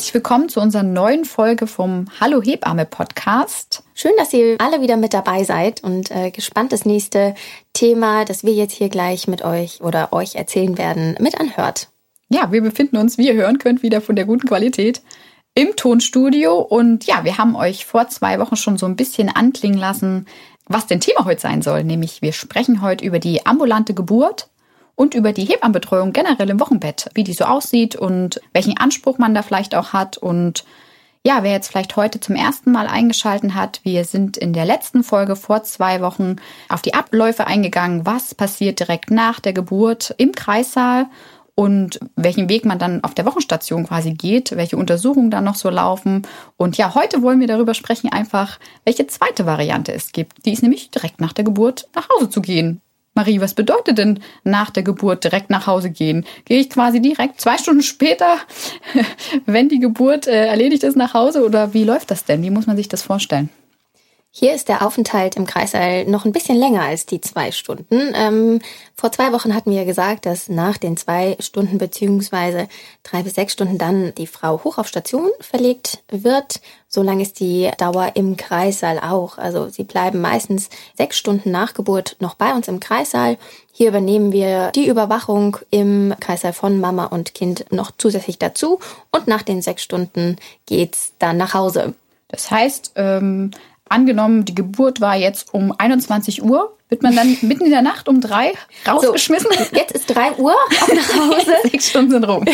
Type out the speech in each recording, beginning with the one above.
Herzlich willkommen zu unserer neuen Folge vom Hallo Hebamme Podcast. Schön, dass ihr alle wieder mit dabei seid und äh, gespannt das nächste Thema, das wir jetzt hier gleich mit euch oder euch erzählen werden, mit anhört. Ja, wir befinden uns, wie ihr hören könnt, wieder von der guten Qualität im Tonstudio und ja, wir haben euch vor zwei Wochen schon so ein bisschen anklingen lassen, was denn Thema heute sein soll, nämlich wir sprechen heute über die ambulante Geburt und über die Hebammenbetreuung generell im Wochenbett, wie die so aussieht und welchen Anspruch man da vielleicht auch hat. Und ja, wer jetzt vielleicht heute zum ersten Mal eingeschalten hat, wir sind in der letzten Folge vor zwei Wochen auf die Abläufe eingegangen, was passiert direkt nach der Geburt im Kreissaal und welchen Weg man dann auf der Wochenstation quasi geht, welche Untersuchungen dann noch so laufen. Und ja, heute wollen wir darüber sprechen, einfach welche zweite Variante es gibt. Die ist nämlich direkt nach der Geburt nach Hause zu gehen. Marie, was bedeutet denn nach der Geburt direkt nach Hause gehen? Gehe ich quasi direkt zwei Stunden später, wenn die Geburt äh, erledigt ist, nach Hause oder wie läuft das denn? Wie muss man sich das vorstellen? Hier ist der Aufenthalt im Kreißsaal noch ein bisschen länger als die zwei Stunden. Ähm, vor zwei Wochen hatten wir gesagt, dass nach den zwei Stunden beziehungsweise drei bis sechs Stunden dann die Frau hoch auf Station verlegt wird. So lang ist die Dauer im Kreissaal auch. Also sie bleiben meistens sechs Stunden nach Geburt noch bei uns im Kreissaal. Hier übernehmen wir die Überwachung im Kreissaal von Mama und Kind noch zusätzlich dazu. Und nach den sechs Stunden geht's dann nach Hause. Das heißt, ähm, angenommen, die Geburt war jetzt um 21 Uhr, wird man dann mitten in der Nacht um drei rausgeschmissen? So, jetzt ist drei Uhr, ab nach Hause. Sechs Stunden sind rum.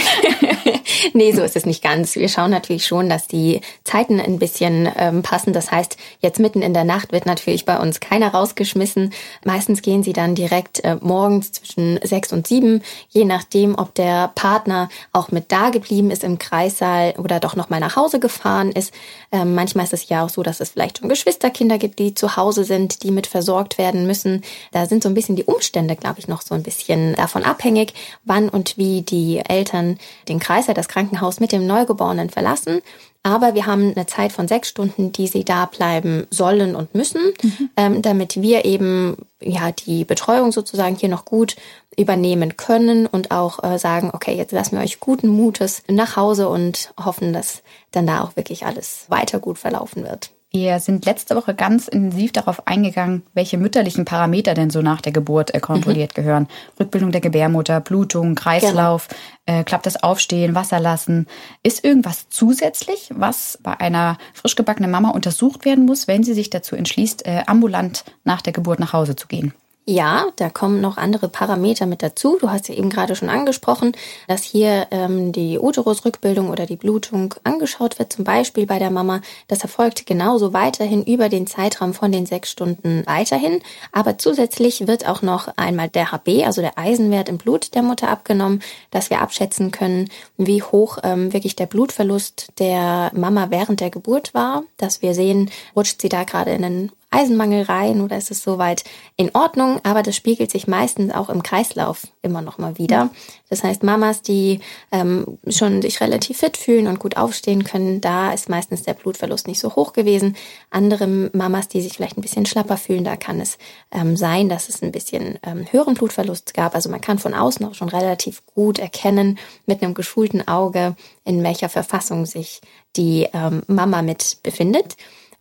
nee, so ist es nicht ganz. Wir schauen natürlich schon, dass die Zeiten ein bisschen ähm, passen. Das heißt, jetzt mitten in der Nacht wird natürlich bei uns keiner rausgeschmissen. Meistens gehen sie dann direkt äh, morgens zwischen sechs und sieben, je nachdem, ob der Partner auch mit da geblieben ist im Kreissaal oder doch noch mal nach Hause gefahren ist. Ähm, manchmal ist es ja auch so, dass es vielleicht schon Geschwisterkinder gibt, die zu Hause sind, die mit versorgt werden müssen müssen. Da sind so ein bisschen die Umstände, glaube ich, noch so ein bisschen davon abhängig, wann und wie die Eltern den Kreißsaal, das Krankenhaus mit dem Neugeborenen verlassen. Aber wir haben eine Zeit von sechs Stunden, die sie da bleiben sollen und müssen, mhm. ähm, damit wir eben ja die Betreuung sozusagen hier noch gut übernehmen können und auch äh, sagen, okay, jetzt lassen wir euch guten Mutes nach Hause und hoffen, dass dann da auch wirklich alles weiter gut verlaufen wird. Wir sind letzte Woche ganz intensiv darauf eingegangen, welche mütterlichen Parameter denn so nach der Geburt äh, kontrolliert mhm. gehören. Rückbildung der Gebärmutter, Blutung, Kreislauf, genau. äh, klappt das Aufstehen, Wasser lassen. Ist irgendwas zusätzlich, was bei einer frisch gebackenen Mama untersucht werden muss, wenn sie sich dazu entschließt, äh, ambulant nach der Geburt nach Hause zu gehen? Ja, da kommen noch andere Parameter mit dazu. Du hast ja eben gerade schon angesprochen, dass hier ähm, die Uterusrückbildung oder die Blutung angeschaut wird, zum Beispiel bei der Mama. Das erfolgt genauso weiterhin über den Zeitraum von den sechs Stunden weiterhin. Aber zusätzlich wird auch noch einmal der HB, also der Eisenwert im Blut der Mutter abgenommen, dass wir abschätzen können, wie hoch ähm, wirklich der Blutverlust der Mama während der Geburt war, dass wir sehen, rutscht sie da gerade in einen Eisenmangel rein oder ist es soweit in Ordnung? Aber das spiegelt sich meistens auch im Kreislauf immer noch mal wieder. Das heißt, Mamas, die ähm, schon sich relativ fit fühlen und gut aufstehen können, da ist meistens der Blutverlust nicht so hoch gewesen. Andere Mamas, die sich vielleicht ein bisschen schlapper fühlen, da kann es ähm, sein, dass es ein bisschen ähm, höheren Blutverlust gab. Also man kann von außen auch schon relativ gut erkennen mit einem geschulten Auge, in welcher Verfassung sich die ähm, Mama mit befindet.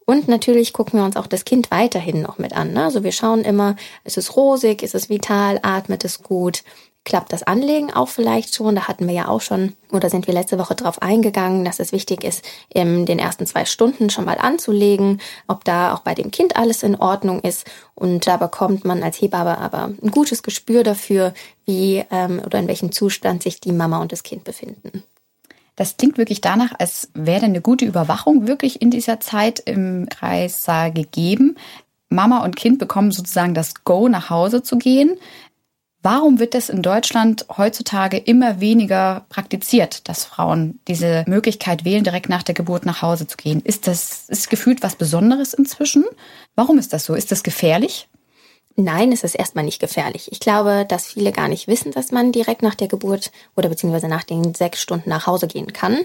Und natürlich gucken wir uns auch das Kind weiterhin noch mit an. Ne? Also wir schauen immer, ist es rosig, ist es vital, atmet es gut, klappt das Anlegen auch vielleicht schon. Da hatten wir ja auch schon, oder sind wir letzte Woche drauf eingegangen, dass es wichtig ist, in den ersten zwei Stunden schon mal anzulegen, ob da auch bei dem Kind alles in Ordnung ist. Und da bekommt man als Hebamme aber ein gutes Gespür dafür, wie ähm, oder in welchem Zustand sich die Mama und das Kind befinden. Das klingt wirklich danach, als wäre eine gute Überwachung wirklich in dieser Zeit im Kreissaal gegeben. Mama und Kind bekommen sozusagen das Go, nach Hause zu gehen. Warum wird das in Deutschland heutzutage immer weniger praktiziert, dass Frauen diese Möglichkeit wählen, direkt nach der Geburt nach Hause zu gehen? Ist das ist gefühlt was Besonderes inzwischen? Warum ist das so? Ist das gefährlich? Nein, es ist erstmal nicht gefährlich. Ich glaube, dass viele gar nicht wissen, dass man direkt nach der Geburt oder beziehungsweise nach den sechs Stunden nach Hause gehen kann,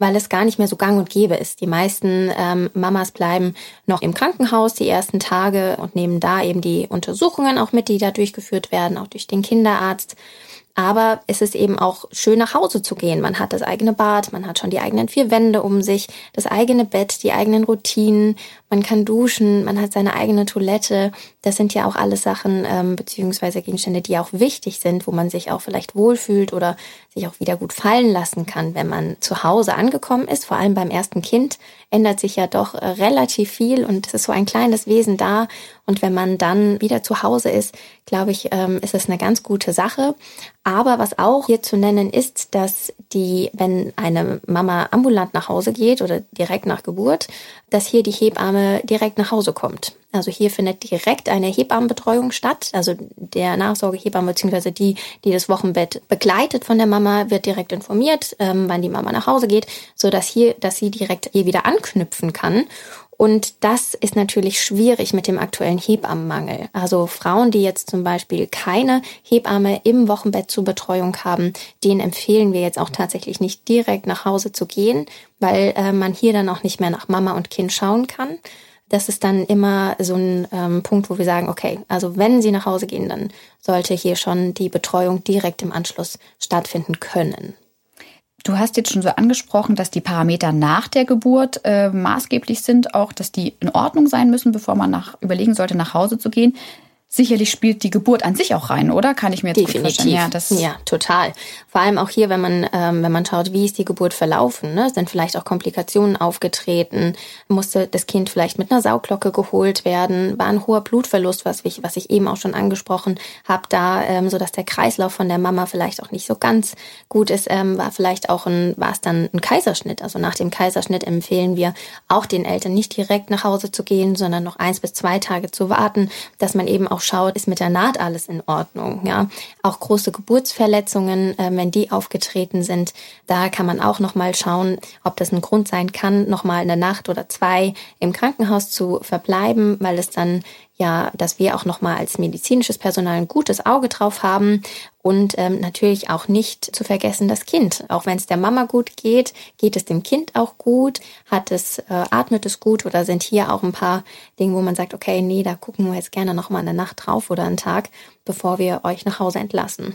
weil es gar nicht mehr so gang und gäbe ist. Die meisten ähm, Mamas bleiben noch im Krankenhaus die ersten Tage und nehmen da eben die Untersuchungen auch mit, die da durchgeführt werden, auch durch den Kinderarzt. Aber es ist eben auch schön nach Hause zu gehen. Man hat das eigene Bad, man hat schon die eigenen vier Wände um sich, das eigene Bett, die eigenen Routinen, man kann duschen, man hat seine eigene Toilette. Das sind ja auch alles Sachen ähm, beziehungsweise Gegenstände, die auch wichtig sind, wo man sich auch vielleicht wohlfühlt oder sich auch wieder gut fallen lassen kann, wenn man zu Hause angekommen ist. Vor allem beim ersten Kind ändert sich ja doch äh, relativ viel und es ist so ein kleines Wesen da. Und wenn man dann wieder zu Hause ist, glaube ich, ähm, ist es eine ganz gute Sache. Aber was auch hier zu nennen ist, dass die, wenn eine Mama ambulant nach Hause geht oder direkt nach Geburt, dass hier die Hebamme direkt nach Hause kommt. Also hier findet direkt eine Hebammenbetreuung statt. Also der Nachsorgehebamme bzw. die, die das Wochenbett begleitet von der Mama, wird direkt informiert, ähm, wann die Mama nach Hause geht, so dass hier, dass sie direkt hier wieder anknüpfen kann. Und das ist natürlich schwierig mit dem aktuellen Hebammenmangel. Also Frauen, die jetzt zum Beispiel keine Hebamme im Wochenbett zur Betreuung haben, denen empfehlen wir jetzt auch tatsächlich nicht direkt nach Hause zu gehen, weil äh, man hier dann auch nicht mehr nach Mama und Kind schauen kann. Das ist dann immer so ein ähm, Punkt, wo wir sagen, okay, also wenn Sie nach Hause gehen, dann sollte hier schon die Betreuung direkt im Anschluss stattfinden können. Du hast jetzt schon so angesprochen, dass die Parameter nach der Geburt äh, maßgeblich sind, auch dass die in Ordnung sein müssen, bevor man nach, überlegen sollte, nach Hause zu gehen. Sicherlich spielt die Geburt an sich auch rein, oder? Kann ich mir jetzt Definitiv. gut vorstellen. Ja, das ja, total. Vor allem auch hier, wenn man, ähm, wenn man schaut, wie ist die Geburt verlaufen, ne? sind vielleicht auch Komplikationen aufgetreten, musste das Kind vielleicht mit einer Sauglocke geholt werden, war ein hoher Blutverlust, was ich, was ich eben auch schon angesprochen habe, da, ähm, so dass der Kreislauf von der Mama vielleicht auch nicht so ganz gut ist, ähm, war vielleicht auch ein, war es dann ein Kaiserschnitt. Also nach dem Kaiserschnitt empfehlen wir auch den Eltern nicht direkt nach Hause zu gehen, sondern noch eins bis zwei Tage zu warten, dass man eben auch schaut, ist mit der Naht alles in Ordnung. Ja, auch große Geburtsverletzungen, äh, wenn die aufgetreten sind, da kann man auch noch mal schauen, ob das ein Grund sein kann, noch mal eine Nacht oder zwei im Krankenhaus zu verbleiben, weil es dann ja, dass wir auch nochmal als medizinisches Personal ein gutes Auge drauf haben und ähm, natürlich auch nicht zu vergessen das Kind. Auch wenn es der Mama gut geht, geht es dem Kind auch gut, hat es, äh, atmet es gut oder sind hier auch ein paar Dinge, wo man sagt, okay, nee, da gucken wir jetzt gerne nochmal eine Nacht drauf oder einen Tag, bevor wir euch nach Hause entlassen.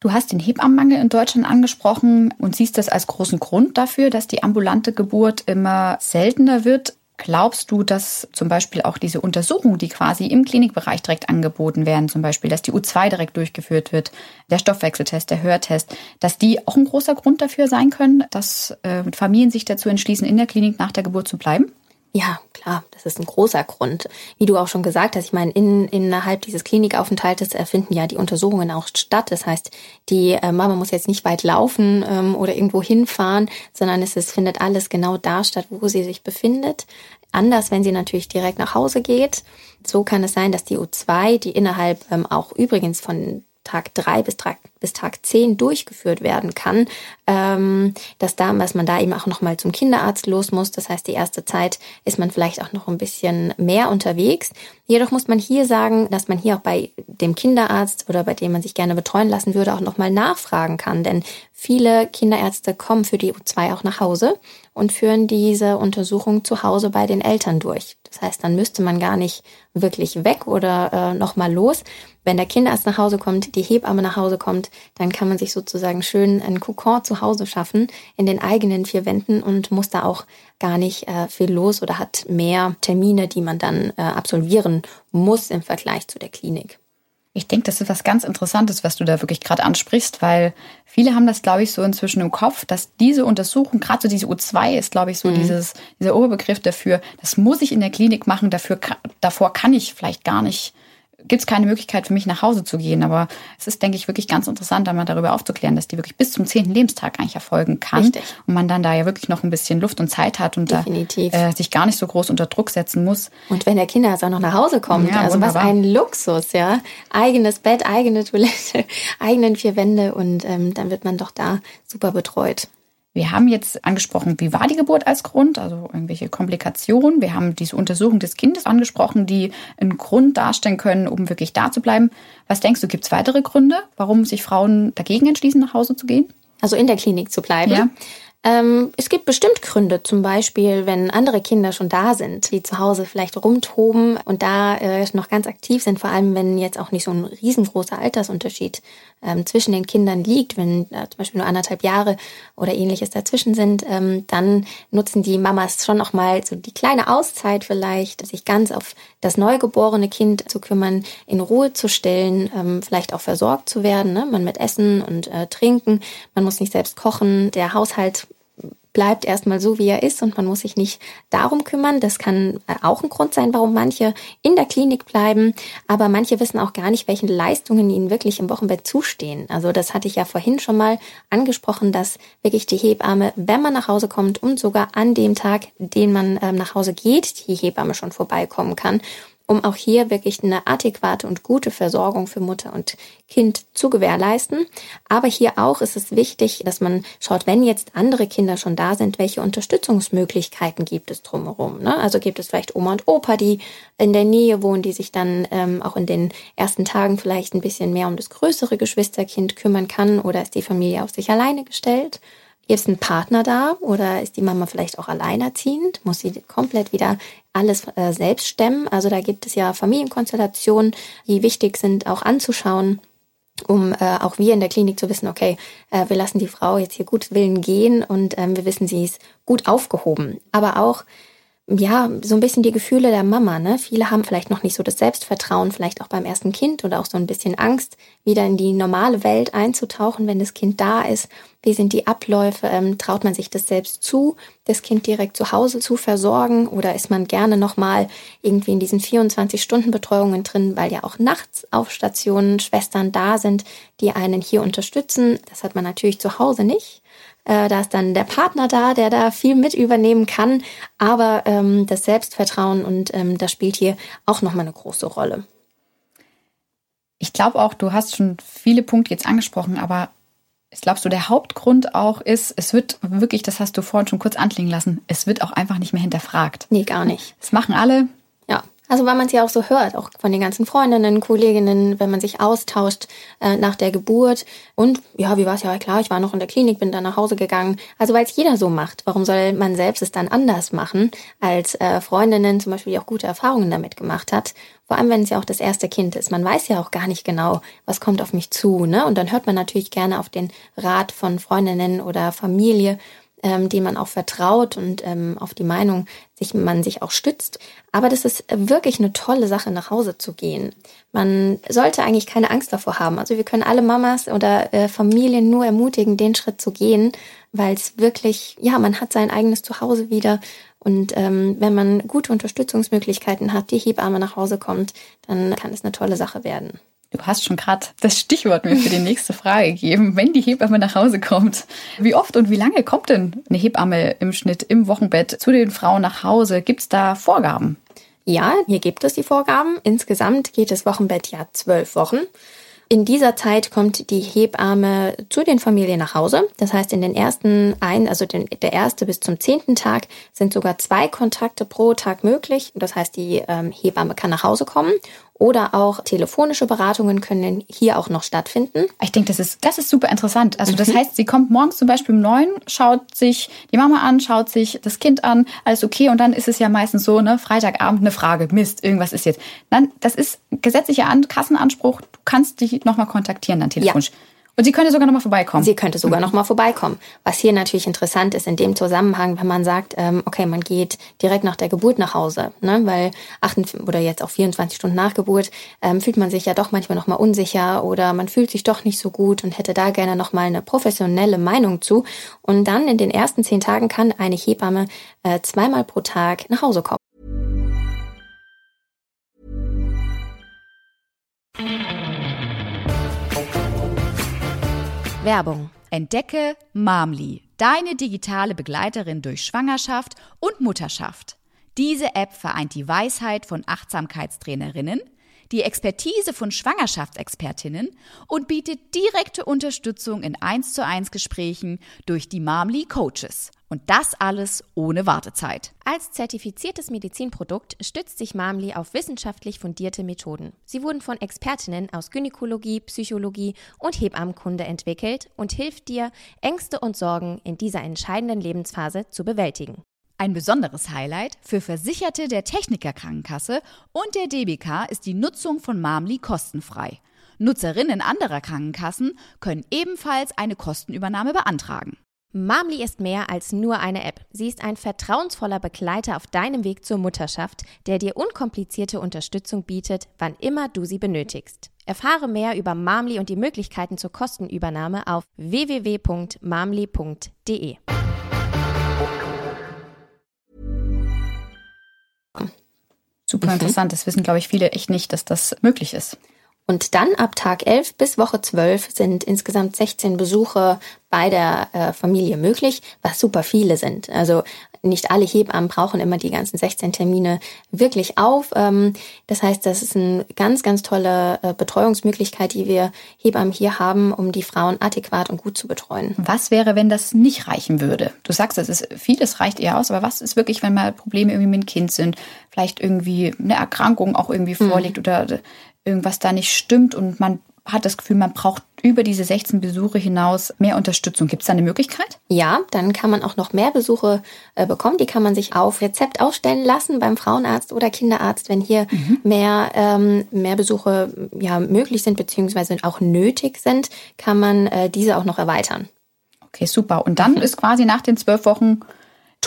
Du hast den Hebammenmangel in Deutschland angesprochen und siehst das als großen Grund dafür, dass die ambulante Geburt immer seltener wird. Glaubst du, dass zum Beispiel auch diese Untersuchungen, die quasi im Klinikbereich direkt angeboten werden, zum Beispiel, dass die U2 direkt durchgeführt wird, der Stoffwechseltest, der Hörtest, dass die auch ein großer Grund dafür sein können, dass äh, Familien sich dazu entschließen, in der Klinik nach der Geburt zu bleiben? Ja, klar, das ist ein großer Grund. Wie du auch schon gesagt hast, ich meine, in, innerhalb dieses Klinikaufenthaltes finden ja die Untersuchungen auch statt. Das heißt, die äh, Mama muss jetzt nicht weit laufen ähm, oder irgendwo hinfahren, sondern es ist, findet alles genau da statt, wo sie sich befindet. Anders, wenn sie natürlich direkt nach Hause geht. So kann es sein, dass die U2, die innerhalb ähm, auch übrigens von Tag drei bis Tag bis Tag 10 durchgeführt werden kann, ähm, dass da, dass man da eben auch nochmal zum Kinderarzt los muss. Das heißt, die erste Zeit ist man vielleicht auch noch ein bisschen mehr unterwegs. Jedoch muss man hier sagen, dass man hier auch bei dem Kinderarzt oder bei dem man sich gerne betreuen lassen würde, auch nochmal nachfragen kann. Denn viele Kinderärzte kommen für die U2 auch nach Hause und führen diese Untersuchung zu Hause bei den Eltern durch. Das heißt, dann müsste man gar nicht wirklich weg oder äh, nochmal los. Wenn der Kinderarzt nach Hause kommt, die Hebamme nach Hause kommt, dann kann man sich sozusagen schön einen Kokon zu Hause schaffen in den eigenen vier Wänden und muss da auch gar nicht äh, viel los oder hat mehr Termine, die man dann äh, absolvieren muss im Vergleich zu der Klinik. Ich denke, das ist was ganz Interessantes, was du da wirklich gerade ansprichst, weil viele haben das, glaube ich, so inzwischen im Kopf, dass diese Untersuchung, gerade so diese U2 ist, glaube ich, so mhm. dieses, dieser Oberbegriff dafür, das muss ich in der Klinik machen, dafür, davor kann ich vielleicht gar nicht gibt es keine Möglichkeit für mich nach Hause zu gehen. Aber es ist, denke ich, wirklich ganz interessant, einmal darüber aufzuklären, dass die wirklich bis zum zehnten Lebenstag eigentlich erfolgen kann. Richtig. Und man dann da ja wirklich noch ein bisschen Luft und Zeit hat und Definitiv. da äh, sich gar nicht so groß unter Druck setzen muss. Und wenn der Kinderarzt auch noch nach Hause kommt, ja, also wunderbar. was ein Luxus, ja. Eigenes Bett, eigene Toilette, eigenen vier Wände und ähm, dann wird man doch da super betreut. Wir haben jetzt angesprochen, wie war die Geburt als Grund, also irgendwelche Komplikationen. Wir haben diese Untersuchung des Kindes angesprochen, die einen Grund darstellen können, um wirklich da zu bleiben. Was denkst du, gibt es weitere Gründe, warum sich Frauen dagegen entschließen, nach Hause zu gehen? Also in der Klinik zu bleiben. Ja. Ähm, es gibt bestimmt Gründe, zum Beispiel, wenn andere Kinder schon da sind, die zu Hause vielleicht rumtoben und da äh, noch ganz aktiv sind, vor allem wenn jetzt auch nicht so ein riesengroßer Altersunterschied ähm, zwischen den Kindern liegt, wenn äh, zum Beispiel nur anderthalb Jahre oder ähnliches dazwischen sind, ähm, dann nutzen die Mamas schon noch mal so die kleine Auszeit vielleicht, sich ganz auf das neugeborene Kind zu kümmern, in Ruhe zu stellen, ähm, vielleicht auch versorgt zu werden, ne? man mit Essen und äh, Trinken, man muss nicht selbst kochen, der Haushalt bleibt erstmal so, wie er ist und man muss sich nicht darum kümmern. Das kann äh, auch ein Grund sein, warum manche in der Klinik bleiben, aber manche wissen auch gar nicht, welche Leistungen ihnen wirklich im Wochenbett zustehen. Also das hatte ich ja vorhin schon mal angesprochen, dass wirklich die Hebamme, wenn man nach Hause kommt und sogar an dem Tag, den man ähm, nach Hause geht, die Hebamme schon vorbeikommen kann um auch hier wirklich eine adäquate und gute Versorgung für Mutter und Kind zu gewährleisten. Aber hier auch ist es wichtig, dass man schaut, wenn jetzt andere Kinder schon da sind, welche Unterstützungsmöglichkeiten gibt es drumherum. Ne? Also gibt es vielleicht Oma und Opa, die in der Nähe wohnen, die sich dann ähm, auch in den ersten Tagen vielleicht ein bisschen mehr um das größere Geschwisterkind kümmern kann oder ist die Familie auf sich alleine gestellt. Ist ein Partner da oder ist die Mama vielleicht auch alleinerziehend? Muss sie komplett wieder alles äh, selbst stemmen? Also da gibt es ja Familienkonstellationen, die wichtig sind, auch anzuschauen, um äh, auch wir in der Klinik zu wissen, okay, äh, wir lassen die Frau jetzt hier gut Willen gehen und ähm, wir wissen, sie ist gut aufgehoben. Aber auch ja, so ein bisschen die Gefühle der Mama, ne? Viele haben vielleicht noch nicht so das Selbstvertrauen, vielleicht auch beim ersten Kind oder auch so ein bisschen Angst, wieder in die normale Welt einzutauchen, wenn das Kind da ist. Wie sind die Abläufe? Ähm, traut man sich das selbst zu, das Kind direkt zu Hause zu versorgen? Oder ist man gerne nochmal irgendwie in diesen 24-Stunden-Betreuungen drin, weil ja auch nachts auf Stationen Schwestern da sind, die einen hier unterstützen? Das hat man natürlich zu Hause nicht. Äh, da ist dann der Partner da, der da viel mit übernehmen kann. Aber ähm, das Selbstvertrauen und ähm, das spielt hier auch nochmal eine große Rolle. Ich glaube auch, du hast schon viele Punkte jetzt angesprochen, aber ich glaube, so der Hauptgrund auch ist, es wird wirklich, das hast du vorhin schon kurz anklingen lassen, es wird auch einfach nicht mehr hinterfragt. Nee, gar nicht. Das machen alle, also weil man es ja auch so hört, auch von den ganzen Freundinnen, Kolleginnen, wenn man sich austauscht äh, nach der Geburt. Und ja, wie war es ja klar, ich war noch in der Klinik, bin dann nach Hause gegangen. Also weil es jeder so macht. Warum soll man selbst es dann anders machen als äh, Freundinnen zum Beispiel, die auch gute Erfahrungen damit gemacht hat? Vor allem, wenn es ja auch das erste Kind ist. Man weiß ja auch gar nicht genau, was kommt auf mich zu. Ne? Und dann hört man natürlich gerne auf den Rat von Freundinnen oder Familie ähm, die man auch vertraut und ähm, auf die Meinung sich man sich auch stützt. Aber das ist wirklich eine tolle Sache, nach Hause zu gehen. Man sollte eigentlich keine Angst davor haben. Also wir können alle Mamas oder äh, Familien nur ermutigen, den Schritt zu gehen, weil es wirklich, ja, man hat sein eigenes Zuhause wieder. Und ähm, wenn man gute Unterstützungsmöglichkeiten hat, die Hebamme nach Hause kommt, dann kann es eine tolle Sache werden. Du hast schon gerade das Stichwort mir für die nächste Frage gegeben. Wenn die Hebamme nach Hause kommt, wie oft und wie lange kommt denn eine Hebamme im Schnitt im Wochenbett zu den Frauen nach Hause? Gibt es da Vorgaben? Ja, hier gibt es die Vorgaben. Insgesamt geht das Wochenbett ja zwölf Wochen. In dieser Zeit kommt die Hebamme zu den Familien nach Hause. Das heißt, in den ersten ein, also den, der erste bis zum zehnten Tag sind sogar zwei Kontakte pro Tag möglich. Das heißt, die ähm, Hebamme kann nach Hause kommen oder auch telefonische Beratungen können hier auch noch stattfinden. Ich denke, das ist, das ist super interessant. Also das mhm. heißt, sie kommt morgens zum Beispiel um neun, schaut sich die Mama an, schaut sich das Kind an, alles okay. Und dann ist es ja meistens so, ne, Freitagabend eine Frage, Mist, irgendwas ist jetzt. Dann, das ist gesetzlicher Kassenanspruch. Du kannst dich nochmal kontaktieren dann telefonisch. Ja. Und sie könnte sogar noch mal vorbeikommen. Sie könnte sogar noch mal vorbeikommen. Was hier natürlich interessant ist in dem Zusammenhang, wenn man sagt, ähm, okay, man geht direkt nach der Geburt nach Hause, ne? weil 48 oder jetzt auch 24 Stunden nach Geburt ähm, fühlt man sich ja doch manchmal noch mal unsicher oder man fühlt sich doch nicht so gut und hätte da gerne noch mal eine professionelle Meinung zu. Und dann in den ersten zehn Tagen kann eine Hebamme äh, zweimal pro Tag nach Hause kommen. Werbung. Entdecke Mamli, deine digitale Begleiterin durch Schwangerschaft und Mutterschaft. Diese App vereint die Weisheit von Achtsamkeitstrainerinnen, die Expertise von Schwangerschaftsexpertinnen und bietet direkte Unterstützung in 1 zu 1 Gesprächen durch die Mamli Coaches. Und das alles ohne Wartezeit. Als zertifiziertes Medizinprodukt stützt sich Mamli auf wissenschaftlich fundierte Methoden. Sie wurden von Expertinnen aus Gynäkologie, Psychologie und Hebammenkunde entwickelt und hilft dir, Ängste und Sorgen in dieser entscheidenden Lebensphase zu bewältigen. Ein besonderes Highlight für Versicherte der Techniker Krankenkasse und der DBK ist die Nutzung von Mamli kostenfrei. Nutzerinnen anderer Krankenkassen können ebenfalls eine Kostenübernahme beantragen. Mamli ist mehr als nur eine App. Sie ist ein vertrauensvoller Begleiter auf deinem Weg zur Mutterschaft, der dir unkomplizierte Unterstützung bietet, wann immer du sie benötigst. Erfahre mehr über Mamli und die Möglichkeiten zur Kostenübernahme auf www.mamli.de. Super interessant. Das wissen, glaube ich, viele echt nicht, dass das möglich ist. Und dann ab Tag 11 bis Woche 12 sind insgesamt 16 Besuche bei der äh, Familie möglich, was super viele sind. Also nicht alle Hebammen brauchen immer die ganzen 16 Termine wirklich auf. Ähm, das heißt, das ist eine ganz, ganz tolle äh, Betreuungsmöglichkeit, die wir Hebammen hier haben, um die Frauen adäquat und gut zu betreuen. Was wäre, wenn das nicht reichen würde? Du sagst, es ist vieles reicht eher aus, aber was ist wirklich, wenn mal Probleme irgendwie mit dem Kind sind, vielleicht irgendwie eine Erkrankung auch irgendwie mhm. vorliegt mhm. oder irgendwas da nicht stimmt und man hat das Gefühl, man braucht über diese 16 Besuche hinaus mehr Unterstützung. Gibt es da eine Möglichkeit? Ja, dann kann man auch noch mehr Besuche äh, bekommen. Die kann man sich auf Rezept ausstellen lassen beim Frauenarzt oder Kinderarzt, wenn hier mhm. mehr, ähm, mehr Besuche ja, möglich sind beziehungsweise auch nötig sind, kann man äh, diese auch noch erweitern. Okay, super. Und dann mhm. ist quasi nach den zwölf Wochen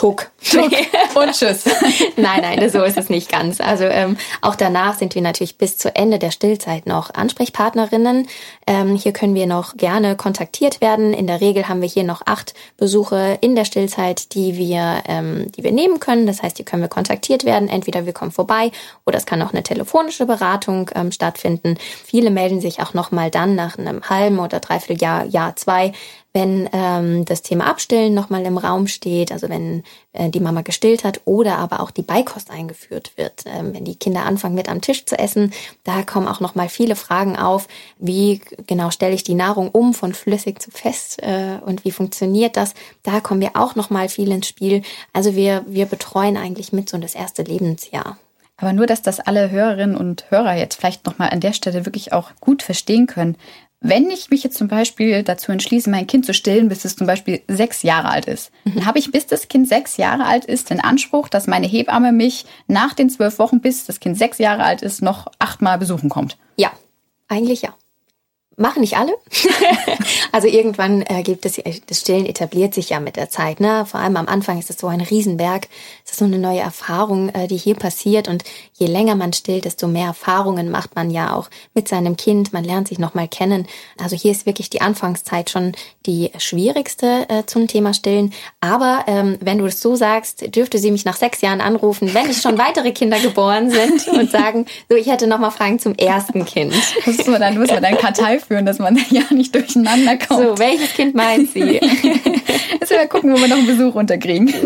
Tuck. Tuck. Und tschüss. nein, nein, so ist es nicht ganz. Also ähm, auch danach sind wir natürlich bis zu Ende der Stillzeit noch Ansprechpartnerinnen. Ähm, hier können wir noch gerne kontaktiert werden. In der Regel haben wir hier noch acht Besuche in der Stillzeit, die wir, ähm, die wir nehmen können. Das heißt, hier können wir kontaktiert werden. Entweder wir kommen vorbei oder es kann auch eine telefonische Beratung ähm, stattfinden. Viele melden sich auch noch mal dann nach einem halben oder dreiviertel Jahr, Jahr zwei wenn ähm, das Thema Abstillen nochmal im Raum steht, also wenn äh, die Mama gestillt hat oder aber auch die Beikost eingeführt wird, ähm, wenn die Kinder anfangen mit am Tisch zu essen, da kommen auch nochmal viele Fragen auf, wie genau stelle ich die Nahrung um von flüssig zu fest äh, und wie funktioniert das? Da kommen wir auch nochmal viel ins Spiel. Also wir, wir betreuen eigentlich mit so das erste Lebensjahr. Aber nur, dass das alle Hörerinnen und Hörer jetzt vielleicht nochmal an der Stelle wirklich auch gut verstehen können. Wenn ich mich jetzt zum Beispiel dazu entschließe, mein Kind zu stillen, bis es zum Beispiel sechs Jahre alt ist, mhm. dann habe ich, bis das Kind sechs Jahre alt ist, den Anspruch, dass meine Hebamme mich nach den zwölf Wochen, bis das Kind sechs Jahre alt ist, noch achtmal besuchen kommt. Ja, eigentlich ja. Machen nicht alle. also irgendwann äh, gibt es, das Stillen etabliert sich ja mit der Zeit. Ne? Vor allem am Anfang ist es so ein Riesenberg. Es ist so eine neue Erfahrung, äh, die hier passiert. Und je länger man stillt, desto mehr Erfahrungen macht man ja auch mit seinem Kind. Man lernt sich nochmal kennen. Also hier ist wirklich die Anfangszeit schon die schwierigste äh, zum Thema Stillen. Aber ähm, wenn du es so sagst, dürfte sie mich nach sechs Jahren anrufen, wenn es schon weitere Kinder geboren sind und sagen, so ich hätte nochmal Fragen zum ersten Kind. Muss man dann, muss man dann Kartei führen, dass man ja nicht durcheinander kommt. So, welches Kind meint sie? Jetzt wir gucken, wo wir noch einen Besuch unterkriegen.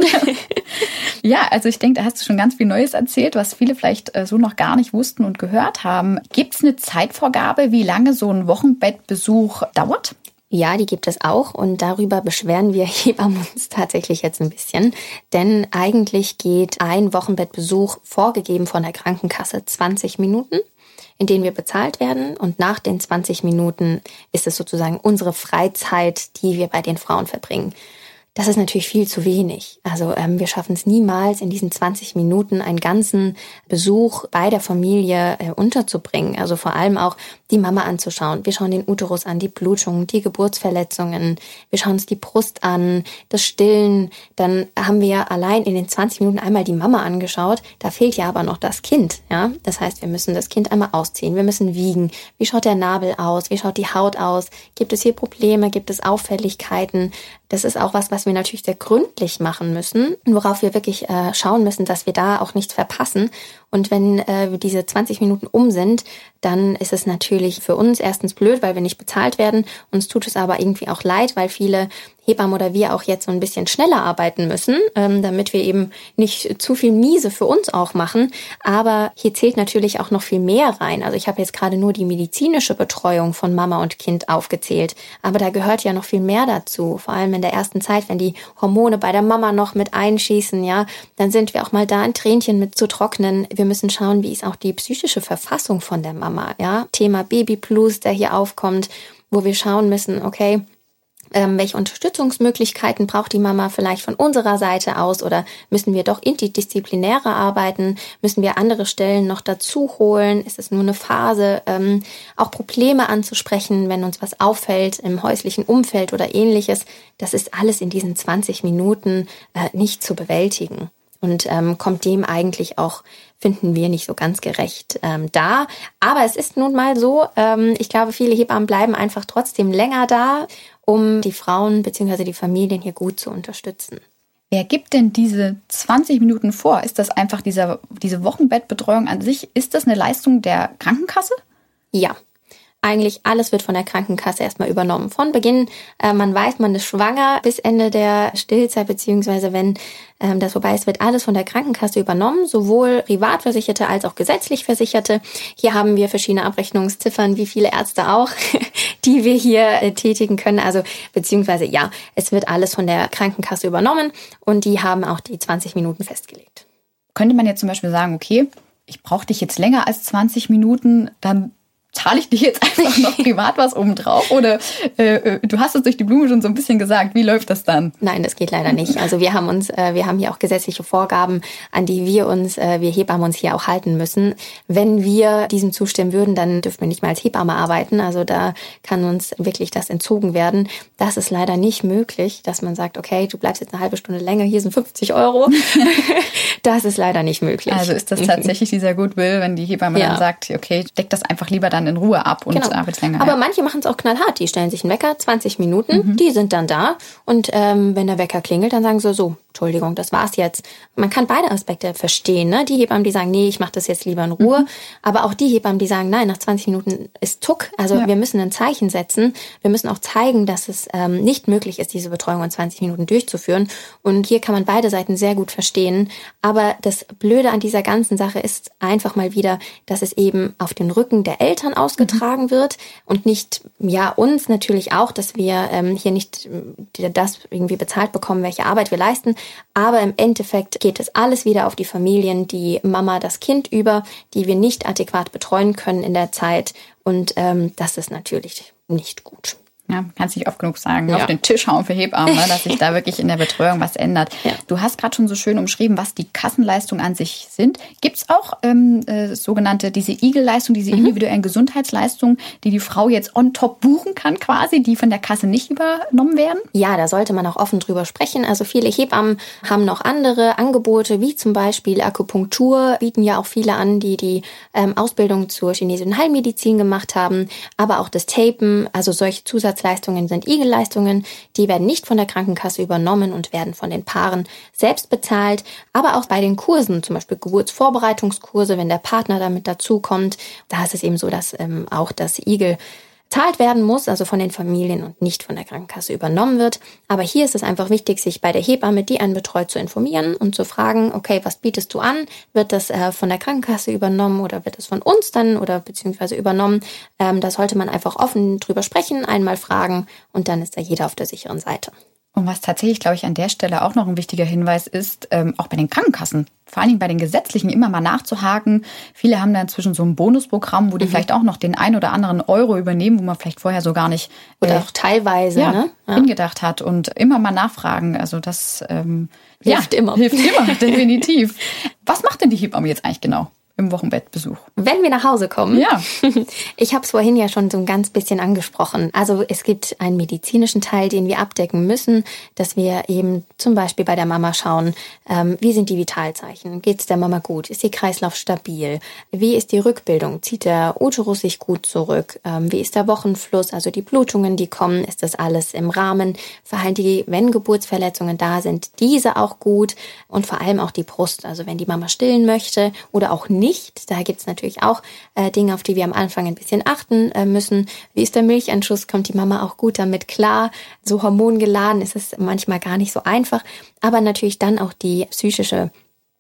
Ja, also ich denke, da hast du schon ganz viel Neues erzählt, was viele vielleicht äh, so noch gar nicht wussten und gehört haben. Gibt es eine Zeitvorgabe, wie lange so ein Wochenbettbesuch dauert? Ja, die gibt es auch und darüber beschweren wir Hebammen uns tatsächlich jetzt ein bisschen. Denn eigentlich geht ein Wochenbettbesuch vorgegeben von der Krankenkasse 20 Minuten in denen wir bezahlt werden. Und nach den 20 Minuten ist es sozusagen unsere Freizeit, die wir bei den Frauen verbringen. Das ist natürlich viel zu wenig. Also ähm, wir schaffen es niemals, in diesen 20 Minuten einen ganzen Besuch bei der Familie äh, unterzubringen. Also vor allem auch die Mama anzuschauen. Wir schauen den Uterus an, die Blutungen, die Geburtsverletzungen. Wir schauen uns die Brust an, das Stillen. Dann haben wir allein in den 20 Minuten einmal die Mama angeschaut. Da fehlt ja aber noch das Kind. Ja, das heißt, wir müssen das Kind einmal ausziehen. Wir müssen wiegen. Wie schaut der Nabel aus? Wie schaut die Haut aus? Gibt es hier Probleme? Gibt es Auffälligkeiten? Das ist auch was, was wir natürlich sehr gründlich machen müssen, worauf wir wirklich äh, schauen müssen, dass wir da auch nichts verpassen. Und wenn äh, diese 20 Minuten um sind, dann ist es natürlich für uns erstens blöd, weil wir nicht bezahlt werden. Uns tut es aber irgendwie auch leid, weil viele Hebammen oder wir auch jetzt so ein bisschen schneller arbeiten müssen, ähm, damit wir eben nicht zu viel Miese für uns auch machen. Aber hier zählt natürlich auch noch viel mehr rein. Also ich habe jetzt gerade nur die medizinische Betreuung von Mama und Kind aufgezählt. Aber da gehört ja noch viel mehr dazu. Vor allem in der ersten Zeit, wenn die Hormone bei der Mama noch mit einschießen, ja, dann sind wir auch mal da, ein Tränchen mit zu trocknen. Wir müssen schauen, wie ist auch die psychische Verfassung von der Mama, ja. Thema Baby Plus, der hier aufkommt, wo wir schauen müssen, okay, ähm, welche Unterstützungsmöglichkeiten braucht die Mama vielleicht von unserer Seite aus oder müssen wir doch interdisziplinärer arbeiten? Müssen wir andere Stellen noch dazu holen? Ist es nur eine Phase? Ähm, auch Probleme anzusprechen, wenn uns was auffällt im häuslichen Umfeld oder ähnliches. Das ist alles in diesen 20 Minuten äh, nicht zu bewältigen und ähm, kommt dem eigentlich auch, finden wir, nicht so ganz gerecht ähm, da. Aber es ist nun mal so, ähm, ich glaube, viele Hebammen bleiben einfach trotzdem länger da, um die Frauen bzw. die Familien hier gut zu unterstützen. Wer gibt denn diese 20 Minuten vor? Ist das einfach dieser, diese Wochenbettbetreuung an sich? Ist das eine Leistung der Krankenkasse? Ja, eigentlich alles wird von der Krankenkasse erstmal übernommen. Von Beginn, äh, man weiß, man ist schwanger, bis Ende der Stillzeit, beziehungsweise wenn ähm, das vorbei ist, wird alles von der Krankenkasse übernommen, sowohl Privatversicherte als auch gesetzlich Versicherte. Hier haben wir verschiedene Abrechnungsziffern, wie viele Ärzte auch, die wir hier äh, tätigen können. Also beziehungsweise ja, es wird alles von der Krankenkasse übernommen und die haben auch die 20 Minuten festgelegt. Könnte man jetzt zum Beispiel sagen, okay, ich brauche dich jetzt länger als 20 Minuten, dann zahle ich dir jetzt einfach noch privat was obendrauf? Oder äh, äh, du hast es durch die Blume schon so ein bisschen gesagt, wie läuft das dann? Nein, das geht leider nicht. Also wir haben uns, äh, wir haben hier auch gesetzliche Vorgaben, an die wir uns, äh, wir Hebammen uns hier auch halten müssen. Wenn wir diesem zustimmen würden, dann dürfen wir nicht mal als Hebamme arbeiten. Also da kann uns wirklich das entzogen werden. Das ist leider nicht möglich, dass man sagt, okay, du bleibst jetzt eine halbe Stunde länger, hier sind 50 Euro. das ist leider nicht möglich. Also ist das tatsächlich dieser Goodwill, wenn die Hebamme ja. dann sagt, okay, deck das einfach lieber dann dann in Ruhe ab und genau. arbeitest länger. Aber ja. manche machen es auch knallhart. Die stellen sich einen Wecker, 20 Minuten, mhm. die sind dann da. Und ähm, wenn der Wecker klingelt, dann sagen sie so, Entschuldigung, das war's jetzt. Man kann beide Aspekte verstehen. Ne? Die Hebammen, die sagen, nee, ich mache das jetzt lieber in Ruhe. Mhm. Aber auch die Hebammen, die sagen, nein, nach 20 Minuten ist Tuck. Also ja. wir müssen ein Zeichen setzen. Wir müssen auch zeigen, dass es ähm, nicht möglich ist, diese Betreuung in 20 Minuten durchzuführen. Und hier kann man beide Seiten sehr gut verstehen. Aber das Blöde an dieser ganzen Sache ist einfach mal wieder, dass es eben auf den Rücken der Eltern ausgetragen mhm. wird und nicht, ja, uns natürlich auch, dass wir ähm, hier nicht äh, das irgendwie bezahlt bekommen, welche Arbeit wir leisten. Aber im Endeffekt geht es alles wieder auf die Familien, die Mama, das Kind über, die wir nicht adäquat betreuen können in der Zeit. Und ähm, das ist natürlich nicht gut. Ja, kannst nicht oft genug sagen, ja. auf den Tisch hauen für Hebammen, ne, dass sich da wirklich in der Betreuung was ändert. Ja. Du hast gerade schon so schön umschrieben, was die Kassenleistungen an sich sind. Gibt es auch ähm, äh, sogenannte, diese Igel-Leistung, diese mhm. individuellen Gesundheitsleistungen, die die Frau jetzt on top buchen kann quasi, die von der Kasse nicht übernommen werden? Ja, da sollte man auch offen drüber sprechen. Also viele Hebammen haben noch andere Angebote, wie zum Beispiel Akupunktur, bieten ja auch viele an, die die ähm, Ausbildung zur chinesischen Heilmedizin gemacht haben, aber auch das Tapen, also solche Zusatz Zusatzleistungen sind Igelleistungen, die werden nicht von der Krankenkasse übernommen und werden von den Paaren selbst bezahlt. Aber auch bei den Kursen, zum Beispiel Geburtsvorbereitungskurse, wenn der Partner damit dazukommt, da ist es eben so, dass ähm, auch das Igel bezahlt werden muss, also von den Familien und nicht von der Krankenkasse übernommen wird. Aber hier ist es einfach wichtig, sich bei der Hebamme, die einen betreut, zu informieren und zu fragen, okay, was bietest du an? Wird das äh, von der Krankenkasse übernommen oder wird es von uns dann oder beziehungsweise übernommen? Ähm, da sollte man einfach offen drüber sprechen, einmal fragen und dann ist da jeder auf der sicheren Seite. Und was tatsächlich, glaube ich, an der Stelle auch noch ein wichtiger Hinweis ist, ähm, auch bei den Krankenkassen, vor allen Dingen bei den gesetzlichen, immer mal nachzuhaken. Viele haben da inzwischen so ein Bonusprogramm, wo die mhm. vielleicht auch noch den ein oder anderen Euro übernehmen, wo man vielleicht vorher so gar nicht oder äh, auch teilweise ja, ne? ja. hingedacht hat und immer mal nachfragen. Also das ähm, hilft ja, immer. Hilft immer, definitiv. Was macht denn die Hebamme jetzt eigentlich genau? Im Wochenbettbesuch. Wenn wir nach Hause kommen. Ja. Ich habe es vorhin ja schon so ein ganz bisschen angesprochen. Also es gibt einen medizinischen Teil, den wir abdecken müssen, dass wir eben zum Beispiel bei der Mama schauen, ähm, wie sind die Vitalzeichen? Geht es der Mama gut? Ist ihr Kreislauf stabil? Wie ist die Rückbildung? Zieht der Uterus sich gut zurück? Ähm, wie ist der Wochenfluss? Also die Blutungen, die kommen, ist das alles im Rahmen? Verhalten die, wenn Geburtsverletzungen da sind, diese auch gut? Und vor allem auch die Brust. Also wenn die Mama stillen möchte oder auch nicht nicht. Da gibt es natürlich auch äh, Dinge, auf die wir am Anfang ein bisschen achten äh, müssen. Wie ist der Milchanschuss? Kommt die Mama auch gut damit klar? So hormongeladen ist es manchmal gar nicht so einfach. Aber natürlich dann auch die psychische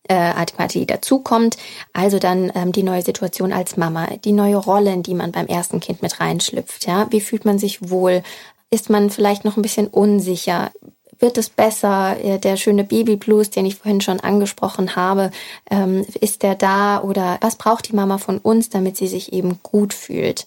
äh, Adäquate, die dazukommt. Also dann ähm, die neue Situation als Mama, die neue Rolle, in die man beim ersten Kind mit reinschlüpft. Ja, wie fühlt man sich wohl? Ist man vielleicht noch ein bisschen unsicher? Wird es besser? Der schöne Babyblues, den ich vorhin schon angesprochen habe, ähm, ist der da oder was braucht die Mama von uns, damit sie sich eben gut fühlt?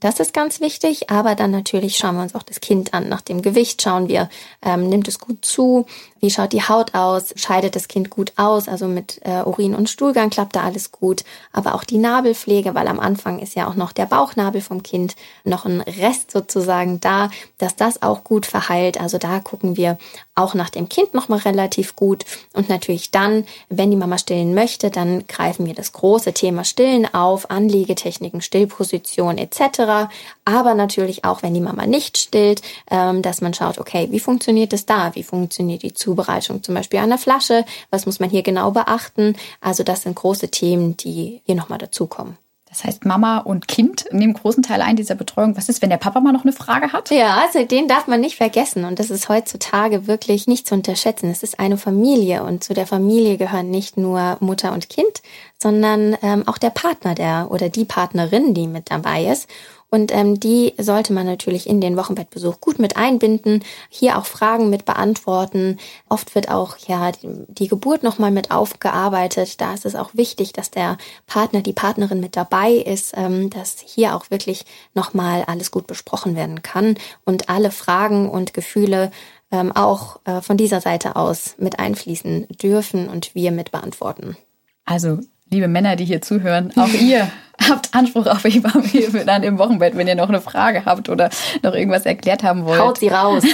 Das ist ganz wichtig, aber dann natürlich schauen wir uns auch das Kind an. Nach dem Gewicht schauen wir, ähm, nimmt es gut zu, wie schaut die Haut aus, scheidet das Kind gut aus, also mit äh, Urin und Stuhlgang klappt da alles gut, aber auch die Nabelpflege, weil am Anfang ist ja auch noch der Bauchnabel vom Kind noch ein Rest sozusagen da, dass das auch gut verheilt. Also da gucken wir auch nach dem Kind nochmal relativ gut und natürlich dann, wenn die Mama stillen möchte, dann greifen wir das große Thema Stillen auf, Anliegetechniken, Stillposition etc aber natürlich auch, wenn die Mama nicht stillt, ähm, dass man schaut, okay, wie funktioniert es da? Wie funktioniert die Zubereitung zum Beispiel einer Flasche? Was muss man hier genau beachten? Also das sind große Themen, die hier nochmal dazukommen. Das heißt, Mama und Kind nehmen großen Teil ein dieser Betreuung. Was ist, wenn der Papa mal noch eine Frage hat? Ja, also den darf man nicht vergessen. Und das ist heutzutage wirklich nicht zu unterschätzen. Es ist eine Familie und zu der Familie gehören nicht nur Mutter und Kind, sondern ähm, auch der Partner der oder die Partnerin, die mit dabei ist. Und ähm, die sollte man natürlich in den Wochenbettbesuch gut mit einbinden, hier auch Fragen mit beantworten. Oft wird auch ja die, die Geburt nochmal mit aufgearbeitet. Da ist es auch wichtig, dass der Partner, die Partnerin mit dabei ist, ähm, dass hier auch wirklich nochmal alles gut besprochen werden kann und alle Fragen und Gefühle ähm, auch äh, von dieser Seite aus mit einfließen dürfen und wir mit beantworten. Also liebe Männer, die hier zuhören, auch ihr habt Anspruch auf Hebammehilfe dann im Wochenbett, wenn ihr noch eine Frage habt oder noch irgendwas erklärt haben wollt. Haut sie raus.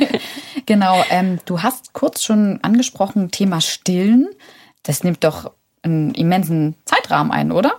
genau, ähm, du hast kurz schon angesprochen, Thema Stillen. Das nimmt doch einen immensen Zeitrahmen ein, oder?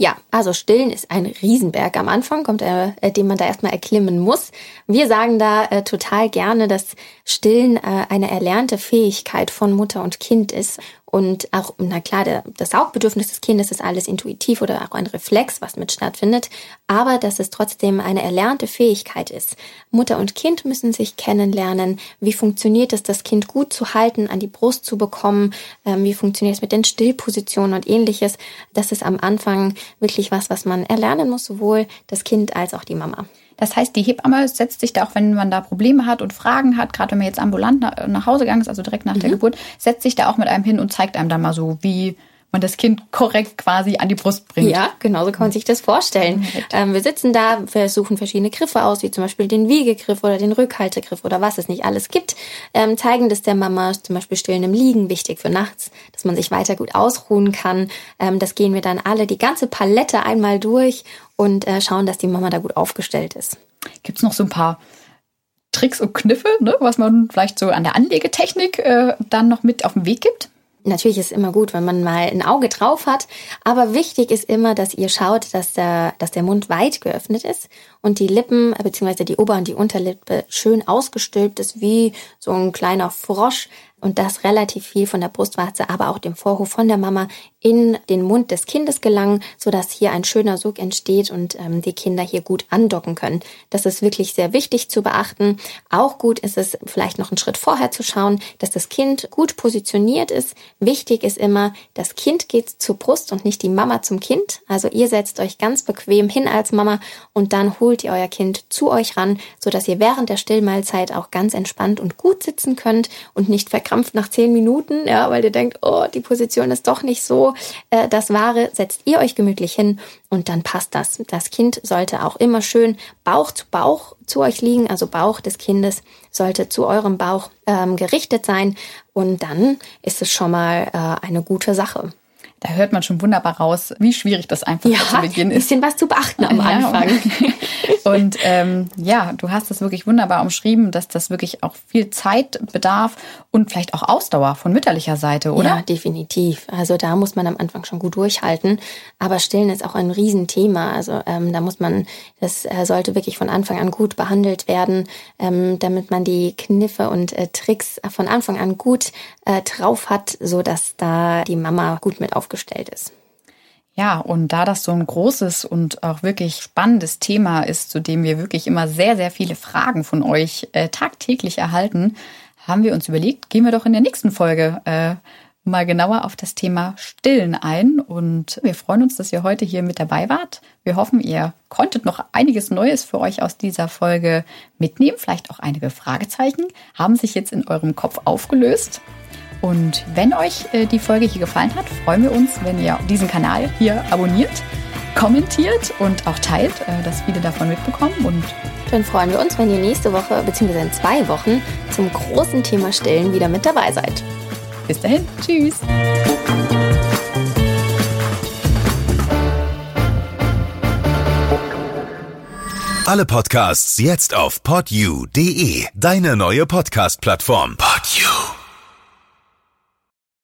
Ja, also Stillen ist ein Riesenberg am Anfang, kommt er, äh, den man da erstmal erklimmen muss. Wir sagen da äh, total gerne, dass Stillen äh, eine erlernte Fähigkeit von Mutter und Kind ist und auch, na klar, der, das Saugbedürfnis des Kindes ist alles intuitiv oder auch ein Reflex, was mit stattfindet, aber dass es trotzdem eine erlernte Fähigkeit ist. Mutter und Kind müssen sich kennenlernen. Wie funktioniert es, das Kind gut zu halten, an die Brust zu bekommen? Ähm, wie funktioniert es mit den Stillpositionen und ähnliches? Das ist am Anfang wirklich was, was man erlernen muss, sowohl das Kind als auch die Mama. Das heißt, die Hebamme setzt sich da auch, wenn man da Probleme hat und Fragen hat, gerade wenn man jetzt ambulant nach, Hause gegangen ist, also direkt nach mhm. der Geburt, setzt sich da auch mit einem hin und zeigt einem dann mal so, wie man das Kind korrekt quasi an die Brust bringt. Ja, genau so kann man sich das vorstellen. Ähm, wir sitzen da, wir suchen verschiedene Griffe aus, wie zum Beispiel den Wiegegriff oder den Rückhaltegriff oder was es nicht alles gibt. Ähm, zeigen das der Mama, zum Beispiel stillen im Liegen, wichtig für nachts, dass man sich weiter gut ausruhen kann. Ähm, das gehen wir dann alle, die ganze Palette einmal durch und äh, schauen, dass die Mama da gut aufgestellt ist. Gibt es noch so ein paar Tricks und Kniffe, ne, was man vielleicht so an der Anlegetechnik äh, dann noch mit auf den Weg gibt? Natürlich ist immer gut, wenn man mal ein Auge drauf hat, aber wichtig ist immer, dass ihr schaut, dass der, dass der Mund weit geöffnet ist und die Lippen bzw. die Ober- und die Unterlippe schön ausgestülpt ist, wie so ein kleiner Frosch und das relativ viel von der Brustwarze, aber auch dem Vorhof von der Mama in den Mund des Kindes gelangen, sodass hier ein schöner Sog entsteht und ähm, die Kinder hier gut andocken können. Das ist wirklich sehr wichtig zu beachten. Auch gut ist es vielleicht noch einen Schritt vorher zu schauen, dass das Kind gut positioniert ist. Wichtig ist immer, das Kind geht zur Brust und nicht die Mama zum Kind. Also ihr setzt euch ganz bequem hin als Mama und dann holt ihr euer Kind zu euch ran, sodass ihr während der Stillmahlzeit auch ganz entspannt und gut sitzen könnt und nicht verkrampft nach zehn Minuten, ja, weil ihr denkt, oh, die Position ist doch nicht so äh, das Wahre, setzt ihr euch gemütlich hin und dann passt das. Das Kind sollte auch immer schön Bauch zu Bauch zu euch liegen, also Bauch des Kindes sollte zu eurem Bauch ähm, gerichtet sein und dann ist es schon mal äh, eine gute Sache da hört man schon wunderbar raus, wie schwierig das einfach ja, zu Beginn ist. Ein bisschen was zu beachten am Anfang. und ähm, ja, du hast das wirklich wunderbar umschrieben, dass das wirklich auch viel Zeit bedarf und vielleicht auch Ausdauer von mütterlicher Seite, oder? Ja, definitiv. Also da muss man am Anfang schon gut durchhalten. Aber Stillen ist auch ein Riesenthema. Also ähm, da muss man, das äh, sollte wirklich von Anfang an gut behandelt werden, ähm, damit man die Kniffe und äh, Tricks von Anfang an gut äh, drauf hat, so dass da die Mama gut mit auf aufgestellt ist. Ja, und da das so ein großes und auch wirklich spannendes Thema ist, zu dem wir wirklich immer sehr, sehr viele Fragen von euch äh, tagtäglich erhalten, haben wir uns überlegt, gehen wir doch in der nächsten Folge äh, mal genauer auf das Thema Stillen ein. Und wir freuen uns, dass ihr heute hier mit dabei wart. Wir hoffen, ihr konntet noch einiges Neues für euch aus dieser Folge mitnehmen. Vielleicht auch einige Fragezeichen haben sich jetzt in eurem Kopf aufgelöst. Und wenn euch äh, die Folge hier gefallen hat, freuen wir uns, wenn ihr diesen Kanal hier abonniert, kommentiert und auch teilt, äh, dass viele davon mitbekommen. Und dann freuen wir uns, wenn ihr nächste Woche bzw. in zwei Wochen zum großen Thema Stellen wieder mit dabei seid. Bis dahin, tschüss. Alle Podcasts jetzt auf podyou.de, deine neue Podcast-Plattform. Podyou.